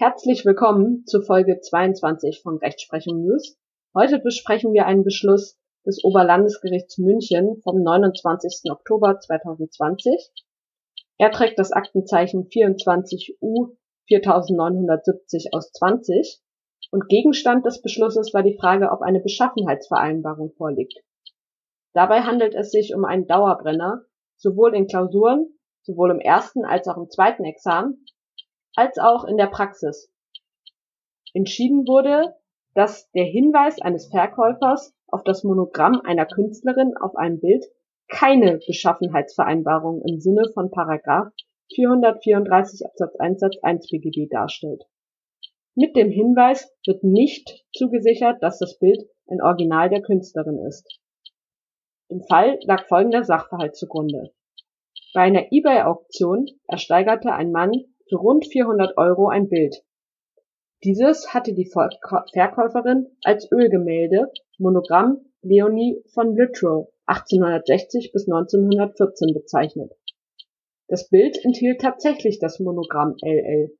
Herzlich willkommen zu Folge 22 von Rechtsprechung News. Heute besprechen wir einen Beschluss des Oberlandesgerichts München vom 29. Oktober 2020. Er trägt das Aktenzeichen 24U 4970 aus 20 und Gegenstand des Beschlusses war die Frage, ob eine Beschaffenheitsvereinbarung vorliegt. Dabei handelt es sich um einen Dauerbrenner, sowohl in Klausuren, sowohl im ersten als auch im zweiten Examen als auch in der Praxis. Entschieden wurde, dass der Hinweis eines Verkäufers auf das Monogramm einer Künstlerin auf einem Bild keine Beschaffenheitsvereinbarung im Sinne von Paragraph 434 Absatz 1 Satz 1 BGB darstellt. Mit dem Hinweis wird nicht zugesichert, dass das Bild ein Original der Künstlerin ist. Im Fall lag folgender Sachverhalt zugrunde. Bei einer eBay-Auktion ersteigerte ein Mann für rund 400 Euro ein Bild. Dieses hatte die Verkäuferin als Ölgemälde Monogramm Leonie von Lüttrow 1860 bis 1914 bezeichnet. Das Bild enthielt tatsächlich das Monogramm LL.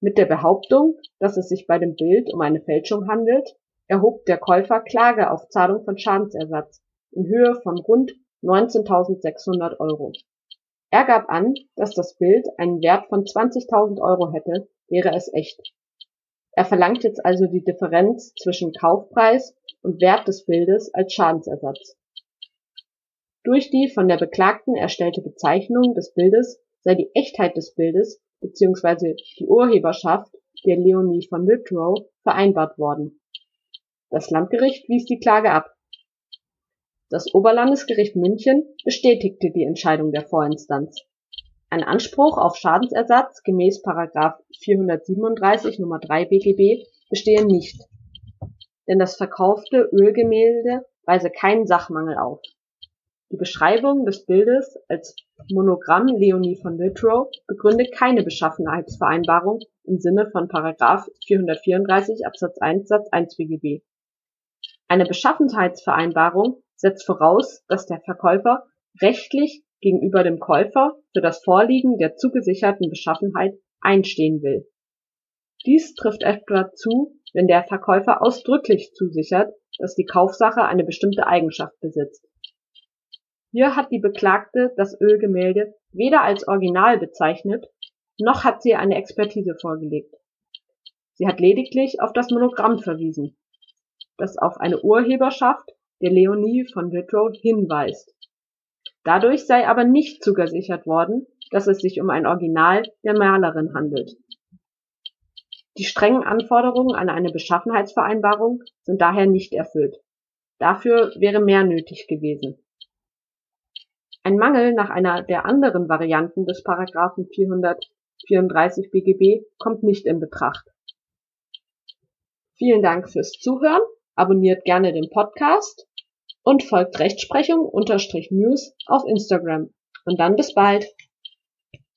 Mit der Behauptung, dass es sich bei dem Bild um eine Fälschung handelt, erhob der Käufer Klage auf Zahlung von Schadensersatz in Höhe von rund 19.600 Euro. Er gab an, dass das Bild einen Wert von 20.000 Euro hätte, wäre es echt. Er verlangt jetzt also die Differenz zwischen Kaufpreis und Wert des Bildes als Schadensersatz. Durch die von der Beklagten erstellte Bezeichnung des Bildes sei die Echtheit des Bildes bzw. die Urheberschaft der Leonie von Lüttrow vereinbart worden. Das Landgericht wies die Klage ab das Oberlandesgericht München bestätigte die Entscheidung der Vorinstanz. Ein Anspruch auf Schadensersatz gemäß § 437 Nr. 3 BGB bestehe nicht, denn das verkaufte Ölgemälde weise keinen Sachmangel auf. Die Beschreibung des Bildes als Monogramm Leonie von Lüttrow begründet keine Beschaffenheitsvereinbarung im Sinne von § 434 Absatz 1 Satz 1 BGB. Eine Beschaffenheitsvereinbarung setzt voraus, dass der Verkäufer rechtlich gegenüber dem Käufer für das Vorliegen der zugesicherten Beschaffenheit einstehen will. Dies trifft etwa zu, wenn der Verkäufer ausdrücklich zusichert, dass die Kaufsache eine bestimmte Eigenschaft besitzt. Hier hat die Beklagte das Ölgemälde weder als Original bezeichnet, noch hat sie eine Expertise vorgelegt. Sie hat lediglich auf das Monogramm verwiesen, das auf eine Urheberschaft der Leonie von Wittrow hinweist. Dadurch sei aber nicht zugesichert worden, dass es sich um ein Original der Malerin handelt. Die strengen Anforderungen an eine Beschaffenheitsvereinbarung sind daher nicht erfüllt. Dafür wäre mehr nötig gewesen. Ein Mangel nach einer der anderen Varianten des Paragraphen 434 BGB kommt nicht in Betracht. Vielen Dank fürs Zuhören, abonniert gerne den Podcast und folgt Rechtsprechung unterstrich News auf Instagram. Und dann bis bald.